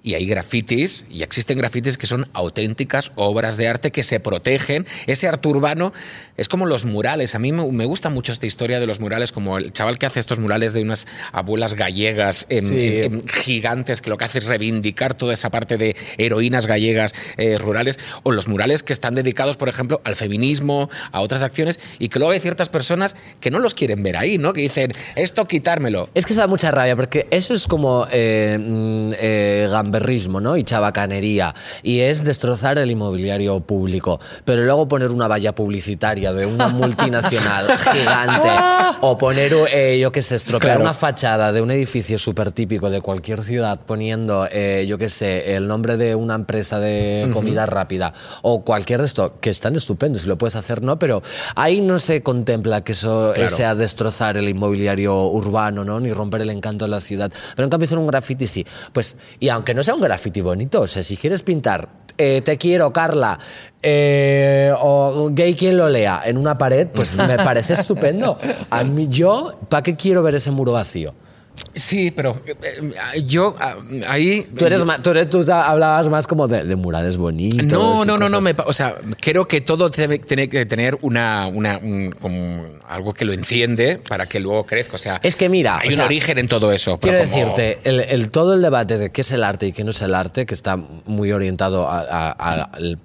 y hay grafitis, y existen grafitis que son auténticas obras de arte que se protegen. Ese arte urbano es como los murales. A mí me, gusta mucho esta historia de los murales, como el chaval que hace estos murales de unas abuelas gallegas en- Sí. en- en gigantes que lo que hace es reivindicar toda esa parte de heroínas gallegas eh, rurales o los murales que están dedicados, por ejemplo, al feminismo, a otras acciones y que luego hay ciertas personas que no los quieren ver ahí, ¿no? Que dicen, esto quitármelo. Es que se da mucha rabia, porque eso es como eh, mm, eh, gamberrismo, ¿no? Y chabacanería. Y es destrozar el inmobiliario público. Pero luego poner una valla publicitaria de una multinacional gigante. o poner, eh, yo qué sé, estropear Claro. una fachada de un edificio súper típico de cualquier ciudad poniendo, eh, yo qué sé, el nombre de una empresa de comida rápida. O cualquier resto, que están estupendos, si lo puedes hacer, ¿no? Pero ahí no se contempla que eso eh, Claro. sea destrozar el inmobiliario urbano, ¿no? Ni romper el encanto de la ciudad. Pero en cambio hacer un graffiti sí. Pues, y aunque no sea un graffiti bonito, o sea, si quieres pintar eh, te quiero, Carla, eh, o gay quien lo lea en una pared, pues me parece estupendo. A mí, yo, ¿para qué quiero ver ese muro vacío? Sí, pero eh, eh, yo ah, ahí... Tú, eres más- tú, eres- tú ta- hablabas más como de, de murales bonitos. No, no, no, no. me o sea, creo que todo tiene, tiene que tener una, una- un- como algo que lo enciende para que luego crezca. O sea, Es que mira, hay un sea, origen en todo eso. Quiero como- decirte, el, el- todo el debate de qué es el arte y qué no es el arte, que está muy orientado al-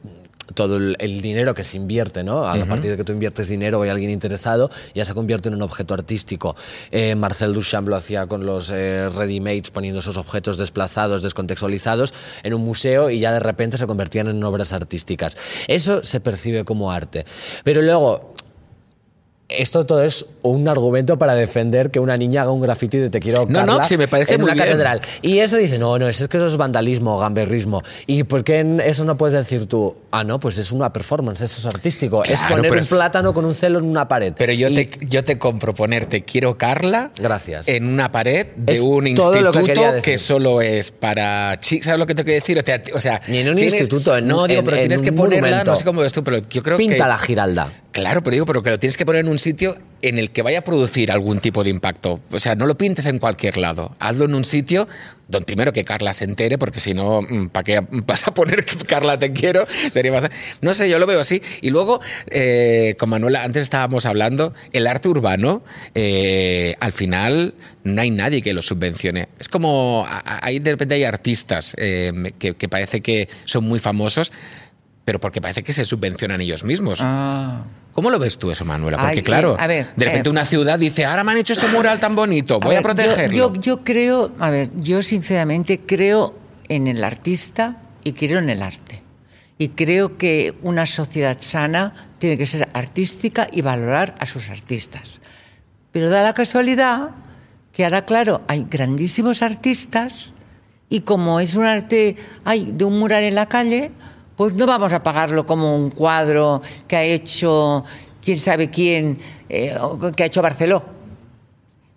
todo el, el dinero que se invierte, ¿no? A partir de que tú inviertes dinero hay alguien interesado, ya se convierte en un objeto artístico. Eh, Marcel Duchamp lo hacía con los eh, ready-mates, poniendo esos objetos desplazados, descontextualizados, en un museo y ya de repente se convertían en obras artísticas. Eso se percibe como arte. Pero luego, esto todo es un argumento para defender que una niña haga un graffiti de te quiero No, no, Carla sí, me parece en muy una bien. catedral. Y eso dice, no, no, es que eso es vandalismo, gamberrismo. ¿Y por qué en eso no puedes decir tú, ah, no, pues es una performance, eso es artístico? es poner un es- plátano con un celo en una pared. Pero yo, Y- te, yo te compro ponerte quiero Carla Gracias. en una pared de Es un que instituto que, solo es para chicas. ¿Sabes lo que te quiero decir? O sea, o sea, Ni en un tienes- instituto, en- No, digo, en- pero en tienes que ponerla, monumento. no sé cómo ves tú, pero yo creo que. Pinta la giralda. Claro, pero digo, pero que lo tienes que poner en un sitio en el que vaya a producir algún tipo de impacto. O sea, no lo pintes en cualquier lado. Hazlo en un sitio donde primero que Carla se entere, porque si no, ¿para qué vas a poner Carla te quiero? Sería bastante... No sé, yo lo veo así. Y luego, eh, con Manuela, antes estábamos hablando, el arte urbano, eh, al final no hay nadie que lo subvencione. Es como, ahí de repente hay artistas que, que parece que son muy famosos, pero porque parece que se subvencionan ellos mismos. Ah. ¿Cómo lo ves tú eso, Manuela? Porque Ay, claro, eh, a ver, de repente eh, una ciudad dice, ahora me han hecho este mural tan bonito, voy a, ver, protegerlo. Yo, yo creo, a ver, yo sinceramente creo en el artista y creo en el arte. Y creo que una sociedad sana tiene que ser artística y valorar a sus artistas. Pero da la casualidad que ahora, claro, hay grandísimos artistas y como es un arte hay de un mural en la calle, pues no vamos a pagarlo como un cuadro que ha hecho quién sabe quién, eh, que ha hecho Barceló.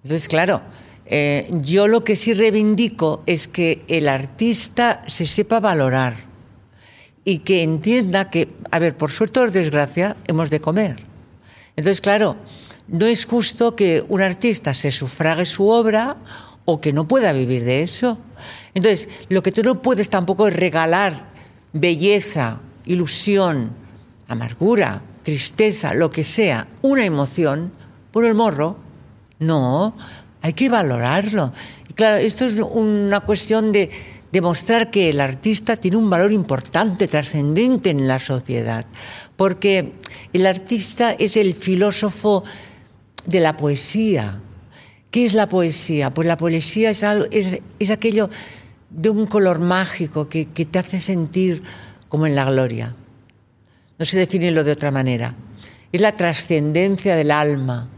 Entonces, claro, eh, yo lo que sí reivindico es que el artista se sepa valorar y que entienda que, a ver, por suerte o desgracia, hemos de comer. Entonces, claro, no es justo que un artista se sufrague su obra o que no pueda vivir de eso. Entonces, lo que tú no puedes tampoco es regalar belleza, ilusión, amargura, tristeza, lo que sea, una emoción por el morro. No, hay que valorarlo. Y claro, esto es una cuestión de demostrar que el artista tiene un valor importante, trascendente en la sociedad, porque el artista es el filósofo de la poesía. ¿Qué es la poesía? Pues la poesía es, algo, es, aquello de un color mágico que, que te hace sentir como en la gloria. No se define lo de otra manera. Es la trascendencia del alma.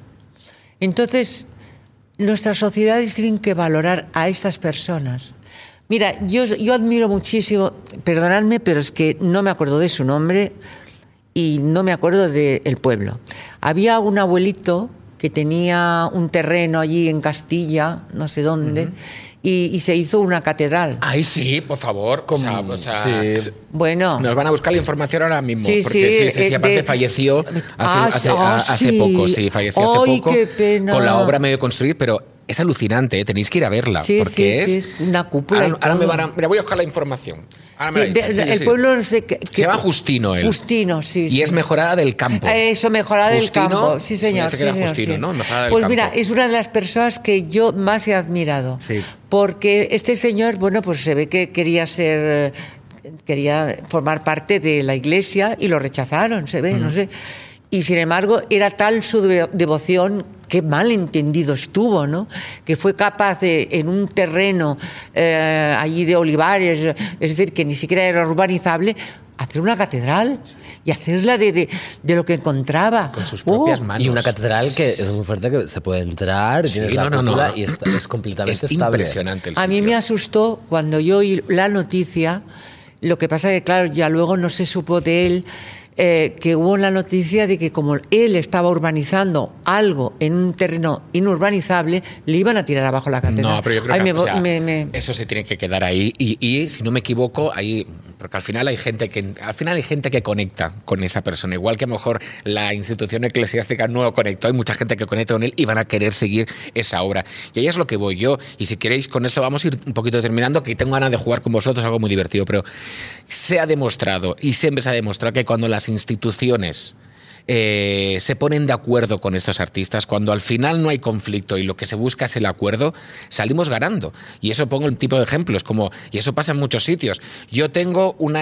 Entonces, nuestras sociedades tienen que valorar a estas personas Mira, yo, yo admiro muchísimo, perdonadme, pero es que no me acuerdo de su nombre y no me acuerdo del pueblo. Había un abuelito que tenía un terreno allí en Castilla, no sé dónde, y, se hizo una catedral. Ay, sí, por favor. O sea, Bueno. Nos van a buscar la información ahora mismo. Sí, porque sí, sí, sí, eh, aparte falleció hace, ah, hace, ah, poco, sí, falleció hace poco. Qué pena. Con la obra medio construir, pero es alucinante, ¿eh? tenéis que ir a verla. Sí, porque es una cúpula. Ahora, me van a. Mira, voy a buscar la información. el pueblo no sé qué, Se llama Justino él. Justino, sí. Y es mejorada del campo. Eso, mejorada del campo. Sí, señor. Sí, señor Justino, ¿no? Mejorada del pues mira, es una de las personas que yo más he admirado. Sí. Porque este señor, bueno, pues se ve que quería ser. Quería formar parte de la iglesia y lo rechazaron, se ve, no mm. sé. Y sin embargo, era tal su devoción qué mal entendido estuvo, ¿no? Que fue capaz de, en un terreno eh, allí de olivares, es decir, que ni siquiera era urbanizable, hacer una catedral y hacerla de, de, lo que encontraba. Con sus propias oh. manos. Y una catedral que es muy fuerte, que se puede entrar, sí, tienes la no, no, y es completamente es estable. impresionante el A mí me asustó cuando yo oí la noticia, lo que pasa que, claro, ya luego no se supo de él, eh, que hubo la noticia de que como él estaba urbanizando algo en un terreno inurbanizable, le iban a tirar abajo la catedral. No, pero yo creo que eso se tiene que quedar ahí. Y, y, si no me equivoco, ahí porque al final hay gente que al final hay gente que conecta con esa persona, igual que a lo mejor la institución eclesiástica no conectó, hay mucha gente que conecta con él y van a querer seguir esa obra. Y ahí es lo que voy yo. Y si queréis, con esto vamos a ir un poquito terminando, que tengo ganas de jugar con vosotros, algo muy divertido, pero se ha demostrado y siempre se ha demostrado que cuando las instituciones eh, se ponen de acuerdo con estos artistas, cuando al final no hay conflicto y lo que se busca es el acuerdo, salimos ganando. Y eso pongo un tipo de ejemplos, como, y eso pasa en muchos sitios. Yo tengo un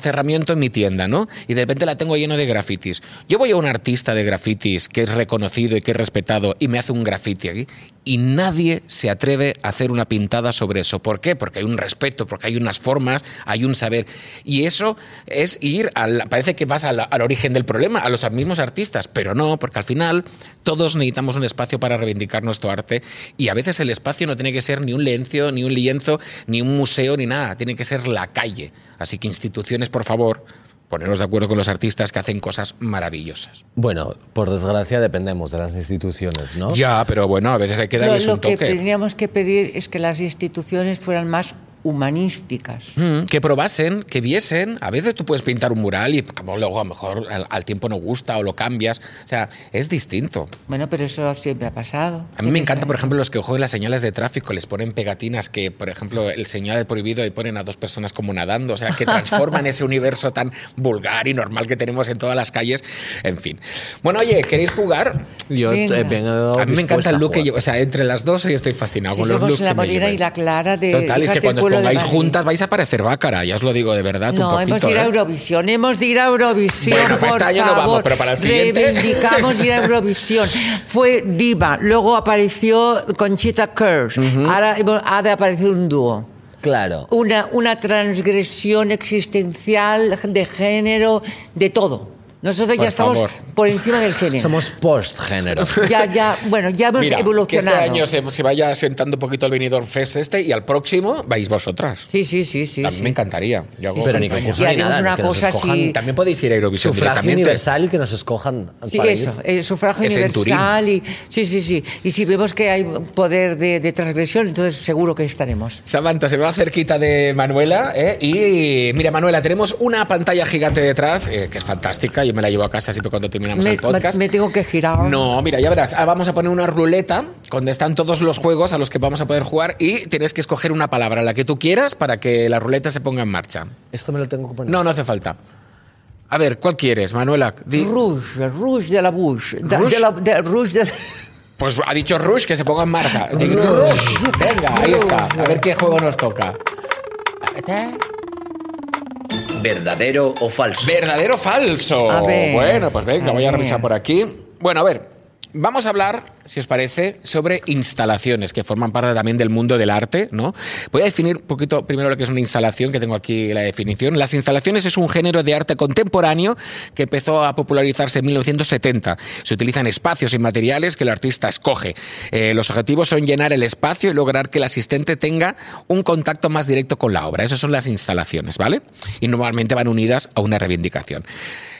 cerramiento en mi tienda, ¿no? Y de repente la tengo lleno de grafitis. Yo voy a un artista de grafitis que es reconocido y que es respetado y me hace un grafiti aquí y nadie se atreve a hacer una pintada sobre eso. ¿Por qué? Porque hay un respeto, porque hay unas formas, hay un saber. Y eso es ir, al, parece que vas al, origen del problema, a los mismos artistas, pero no, porque al final todos necesitamos un espacio para reivindicar nuestro arte y a veces el espacio no tiene que ser ni un lienzo, ni un lienzo, ni un museo, ni nada, tiene que ser la calle. Así que instituciones, por favor, ponernos de acuerdo con los artistas que hacen cosas maravillosas. Bueno, por desgracia dependemos de las instituciones, ¿no? Ya, pero bueno, a veces hay que darles un toque. Lo que tendríamos que pedir es que las instituciones fueran más humanísticas. Mm, que probasen, que viesen. A veces tú puedes pintar un mural y como luego a lo mejor al, tiempo no gusta o lo cambias. O sea, es distinto. Bueno, pero eso siempre ha pasado. A mí me encanta, por ejemplo, los que juegan las señales de tráfico, les ponen pegatinas que, por ejemplo, el señal de prohibido y ponen a dos personas como nadando. O sea, que transforman ese universo tan vulgar y normal que tenemos en todas las calles. En fin. Bueno, oye, ¿queréis jugar? Yo eh, A mí me encanta el look que yo, o sea, entre las dos yo estoy fascinado con los looks la Molina y la Clara de Total, es que cuando pongáis juntas vais a parecer bácara, ya os lo digo de verdad. No, hemos de ir a ¿eh? Eurovisión, hemos de ir a Eurovisión. Bueno, por este año favor. no vamos, pero para el siguiente. Reivindicamos ir a Eurovisión. Fue diva, luego apareció Conchita Kurz, ahora ha de aparecer un dúo. Claro. Una, una transgresión existencial de género, de todo. Nosotros Por ya estamos favor. por encima del género. Somos post-género. Ya, ya, bueno, ya hemos Mira, que evolucionado. este año se, se vaya sentando un poquito el Benidorm Fest este y al próximo vais vosotras. Sí, sí, sí, sí. a mí sí. me encantaría. Yo hago Pero ni concurso ni nada. una que nos cosa escojan así- También podéis ir a Eurovisión Sufragio universal y que nos escojan Sí, para eso, ir. el sufragio Es universal y sí, sí, sí. Y si vemos que hay poder de, de transgresión, entonces seguro que estaremos. Samantha se va cerquita de Manuela ¿eh? y mira Manuela tenemos una pantalla gigante detrás eh, que es fantástica yo me la llevo a casa siempre cuando terminamos Me, el podcast me tengo que girar. no mira ya verás Ah, vamos a poner una ruleta donde están todos los juegos a los que vamos a poder jugar y tienes que escoger una palabra la que tú quieras para que la ruleta se ponga en marcha Esto me lo tengo que poner. no no hace falta a ver ¿cuál quieres Manuela? Di- Rouge, rouge de la Bush. De, Rouge. de la, de- rouge de- pues ha dicho Rush que se ponga en marca Rush. venga ahí está a ver qué juego nos toca ¿Verdadero o falso? ¿Verdadero o falso? A ver, bueno, pues venga, a voy a ver. revisar por aquí. Bueno, a ver, vamos a hablar, si os parece, sobre instalaciones que forman parte también del mundo del arte, ¿no? Voy a definir un poquito primero lo que es una instalación, que tengo aquí la definición. Las instalaciones es un género de arte contemporáneo que empezó a popularizarse en 1970. Se utilizan espacios y materiales que el artista escoge. Eh, los objetivos son llenar el espacio y lograr que el asistente tenga un contacto más directo con la obra. Esas son las instalaciones, ¿vale? Y normalmente van unidas a una reivindicación.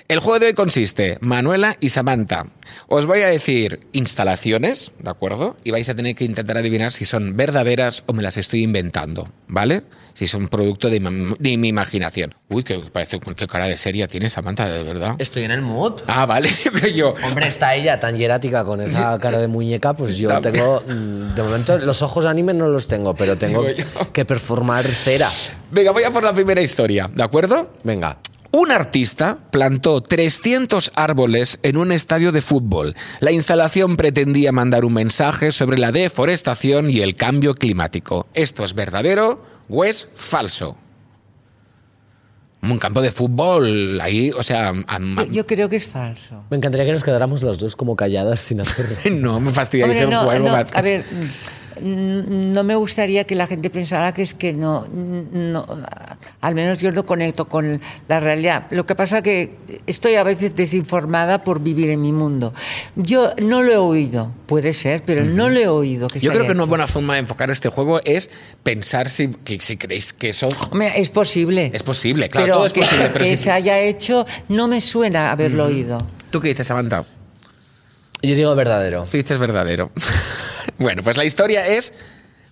El juego de hoy consiste, Manuela y Samantha. Os voy a decir instalaciones, ¿de acuerdo? Y vais a tener que intentar adivinar si son verdaderas o me las estoy inventando, ¿vale? Si son producto de, mi- de mi imaginación. Uy, que parece qué cara de seria tiene Samantha, de verdad. Estoy en el mood. Ah, vale, yo. Hombre, está ella tan hierática con esa cara de muñeca, pues yo tengo. mm, De momento, los ojos anime no los tengo, pero tengo que performar cera. Venga, voy a por la primera historia, ¿de acuerdo? Venga. Un artista plantó 300 árboles en un estadio de fútbol. La instalación pretendía mandar un mensaje sobre la deforestación y el cambio climático. ¿Esto es verdadero o es falso? Un campo de fútbol, ahí, o sea, a- Yo, yo creo que es falso. Me encantaría que nos quedáramos los dos como calladas sin hacer. no me fastidiáis Hombre, el no, juego. no, a ver, no me gustaría que la gente pensara que es que no, no, al menos yo no conecto con la realidad. Lo que pasa que estoy a veces desinformada por vivir en mi mundo. Yo no lo he oído, puede ser, pero no lo he oído. Que Yo se creo haya que una hecho. buena forma de enfocar este juego es pensar si, que, si creéis que eso Hombre, es posible. es posible. Claro, pero todo es que, posible. Pero que si- se haya hecho, no me suena haberlo oído. ¿Tú qué dices, Samantha? Yo digo verdadero. Tú dices verdadero. bueno, pues la historia es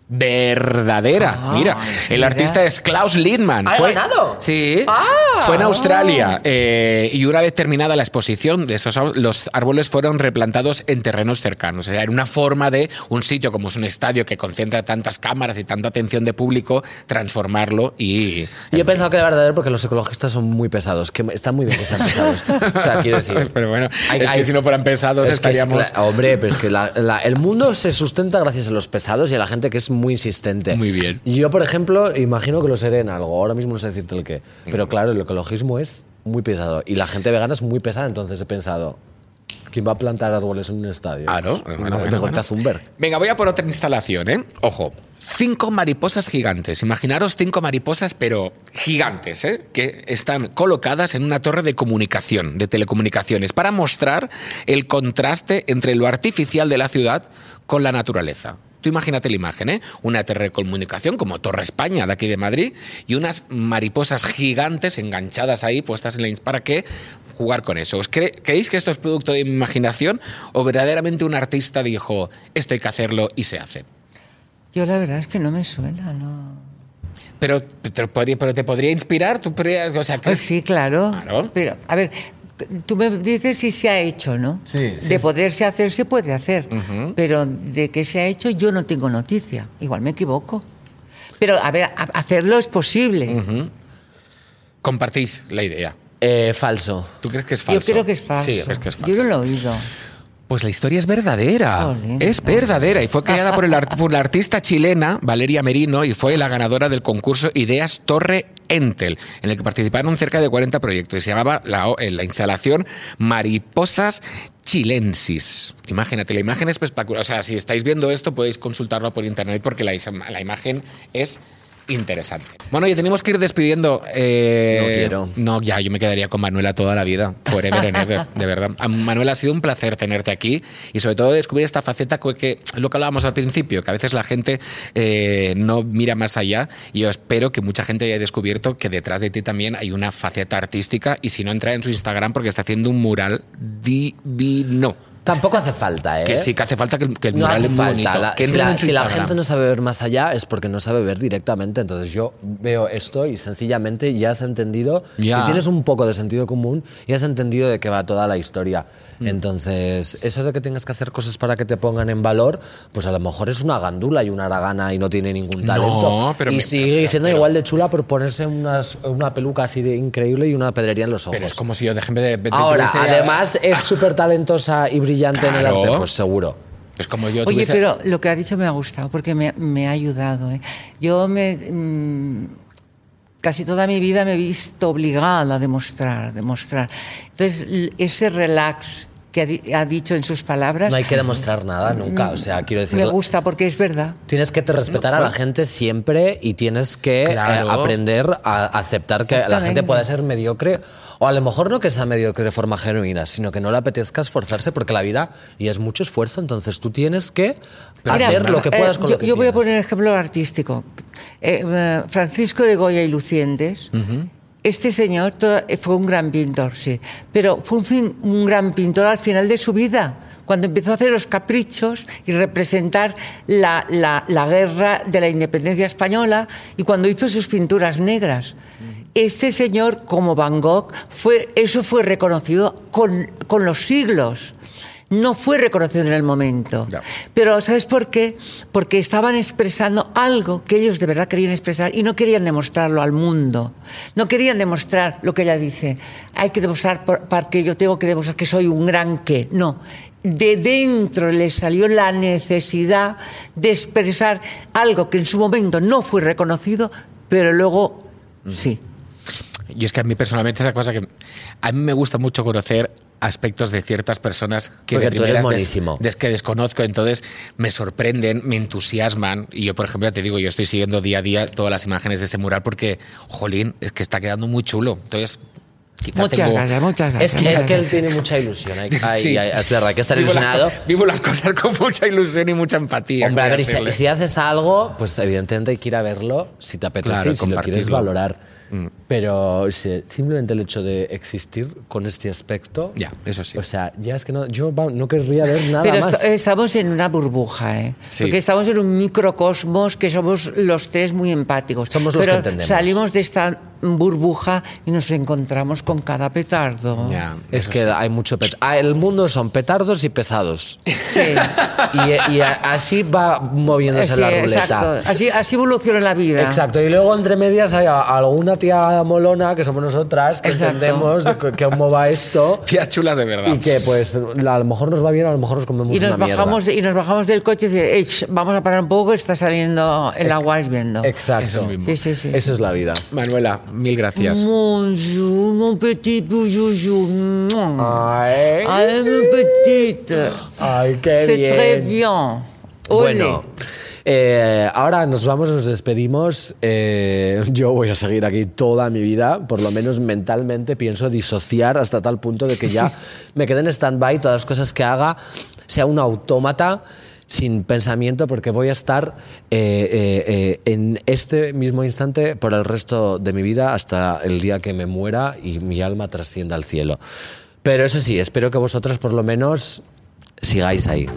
verdadera. Ah, Mira, el mira. artista es Klaus Lindman. ¿Ha ganado? Sí. Ah. fue en Australia. eh, y una vez terminada la exposición, de esos, los árboles fueron replantados en terrenos cercanos. O sea, era una forma de un sitio como es un estadio que concentra tantas cámaras y tanta atención de público, transformarlo y. Yo he pensado que era verdadero porque los ecologistas son muy pesados, que están muy bien que sean pesados. O sea, quiero decir. Pero bueno, hay- es que si no fueran pensados es que es estaríamos. hombre, pero es que la- la- el mundo se sustenta gracias a los pesados y a la gente que es muy insistente. Muy bien. Yo, por ejemplo, imagino que lo seré en algo. Ahora mismo no sé decirte el qué. Pero claro, el ecologismo es muy pesado. Y la gente vegana es muy pesada. Entonces he pensado, ¿quién va a plantar árboles en un estadio? Ah, ¿no? Pues, Bueno, no, bueno, bueno. Venga, voy a por otra instalación, ¿eh? Ojo. Cinco mariposas gigantes. Imaginaros cinco mariposas, pero gigantes, ¿eh? Que están colocadas en una torre de comunicación, de telecomunicaciones, para mostrar el contraste entre lo artificial de la ciudad con la naturaleza. Tú imagínate la imagen, ¿eh? Una torre de comunicación como Torre España de aquí de Madrid y unas mariposas gigantes enganchadas ahí, puestas en la... ins- ¿Para qué jugar con eso? ¿Os cre- ¿Creéis que esto es producto de mi imaginación o verdaderamente un artista dijo, esto hay que hacerlo y se hace? Yo la verdad es que no me suena, ¿no? Pero te, podría, pero te podría inspirar, tú podrías- o sea, que Pues sí, claro. Claro. Pero, a ver, tú me dices si se ha hecho, ¿no? Sí, sí. De poderse hacer, se puede hacer. Pero de que se ha hecho, yo no tengo noticia. Igual me equivoco. Pero, a ver, hacerlo es posible. compartís la idea. Eh, falso. ¿Tú crees que es Yo falso? creo que es falso. Sí, crees que es Yo falso. no lo he oído. Pues la historia es verdadera. Es verdadera y fue creada por, el art- por la artista chilena Valeria Merino y fue la ganadora del concurso Ideas Torre Entel, en el que participaron cerca de 40 proyectos y se llamaba la, eh, la instalación Mariposas Chilensis. Imagínate, la imagen es espectacular. O sea, si estáis viendo esto podéis consultarlo por internet porque la imagen es interesante. Bueno, y tenemos que ir despidiendo. eh, No quiero. No, ya, yo me quedaría con Manuela toda la vida. Forever and ever, de verdad. Manuela, ha sido un placer tenerte aquí y sobre todo descubrir esta faceta que, que lo que hablábamos al principio, que a veces la gente eh, no mira más allá y yo espero que mucha gente haya descubierto que detrás de ti también hay una faceta artística y si no, entra en su Instagram porque está haciendo un mural divino. Tampoco hace falta, ¿eh? Que sí, que hace falta que, el- que el No mural hace es muy falta. bonito. La- que si la, si la gente no sabe ver más allá es porque no sabe ver directamente. Entonces yo veo esto y sencillamente ya has entendido Ya. y tienes un poco de sentido común y has entendido de qué va toda la historia. Mm. Entonces, eso de que tengas que hacer cosas para que te pongan en valor, pues a lo mejor es una gandula y una aragana y no tiene ningún talento. pero y me- sigue pero- siendo pero- igual de chula por ponerse unas- una peluca así de increíble y una pedrería en los ojos. Pero es como si yo déjenme de, de- Ahora, tuviese- además es súper talentosa y brillante en el arte, pues seguro. Es como yo Oye, tuviese- pero lo que ha dicho me ha gustado porque me, me ha ayudado. ¿eh? Yo me, mm, casi toda mi vida me he visto obligada a demostrar, demostrar. Entonces, ese relax que ha, di- ha dicho en sus palabras No hay que demostrar nada nunca. O sea, quiero decir, me gusta porque es verdad. tienes que te respetar a la gente siempre y tienes que Claro. eh, aprender a aceptar que la gente pueda ser mediocre. O a lo mejor no que sea mediocre de forma genuina, sino que no le apetezca esforzarse porque la vida y es mucho esfuerzo. Entonces tú tienes que Mira, hacer lo que eh, puedas con yo, lo que yo voy a poner ejemplo artístico. Eh, eh, Francisco de Goya y Lucientes. Este señor eh, fue un gran pintor, sí, pero fue un, fin- un gran pintor al final de su vida, cuando empezó a hacer los caprichos y representar la, la- la guerra de la independencia española y cuando hizo sus pinturas negras. Este señor, como Van Gogh, fue, eso fue reconocido con, con los siglos. No fue reconocido en el momento. Pero ¿sabes por qué? Porque estaban expresando algo que ellos de verdad querían expresar y no querían demostrarlo al mundo. No querían demostrar lo que ella dice. Hay que demostrar por- porque yo tengo que demostrar que soy un gran qué. No. De dentro le salió la necesidad de expresar algo que en su momento no fue reconocido, pero luego sí. Y es que a mí personalmente esa cosa que a mí me gusta mucho conocer aspectos de ciertas personas que Porque de tú eres primeras des- des- que desconozco, entonces me sorprenden, me entusiasman y yo por ejemplo ya te digo, yo estoy siguiendo día a día todas las imágenes de ese mural porque jolín, es que está quedando muy chulo. Entonces, quizá Muchas tengo- gracias, muchas gracias. Es que, es que él tiene mucha ilusión. Hay, Sí. hay- es verdad, hay que estar Vivo ilusionado. co- vivo las cosas con mucha ilusión y mucha empatía. Hombre, a ver, y si, si haces algo, pues evidentemente hay que ir a verlo si te apetece Claro, y si lo quieres compartirlo. Valorar. Pero si- simplemente el hecho de existir con este aspecto. Ya, eso sí. O sea, ya es que no, yo no querría ver nada Pero más. estamos en una burbuja, ¿eh? Sí. Porque estamos en un microcosmos que somos los tres muy empáticos. Somos los Pero que entendemos. salimos de esta burbuja y nos encontramos con cada petardo. Ya, es que sí. hay mucho pet- ah, El mundo son petardos y pesados. Sí. y, y así va moviéndose Sí, la ruleta. exacto. Así, así evoluciona la vida. Exacto, y luego entre medias hay alguna tía molona que somos nosotras que Exacto. entendemos de que- que cómo va esto Tías chulas de verdad. y que pues a lo mejor nos va bien, a lo mejor nos comemos Y nos, una mierda. bajamos, y nos bajamos del coche y decimos, "Ey, sh, vamos a parar un poco, está saliendo el agua hirviendo. Exacto. Eso mismo. Sí, sí, sí. Eso es la vida. Manuela, mil gracias. Bonjour, mon petit boujou. Ay, Ay, mon petite. ay qué C'est bien. très bien. Ole. Bueno, eh, ahora nos vamos, nos despedimos. Eh, yo voy a seguir aquí toda mi vida, por lo menos mentalmente pienso disociar hasta tal punto de que ya me quede en stand-by todas las cosas que haga, sea un autómata sin pensamiento, porque voy a estar eh, eh, eh, en este mismo instante por el resto de mi vida hasta el día que me muera y mi alma trascienda al cielo. Pero eso sí, espero que vosotros por lo menos sigáis ahí.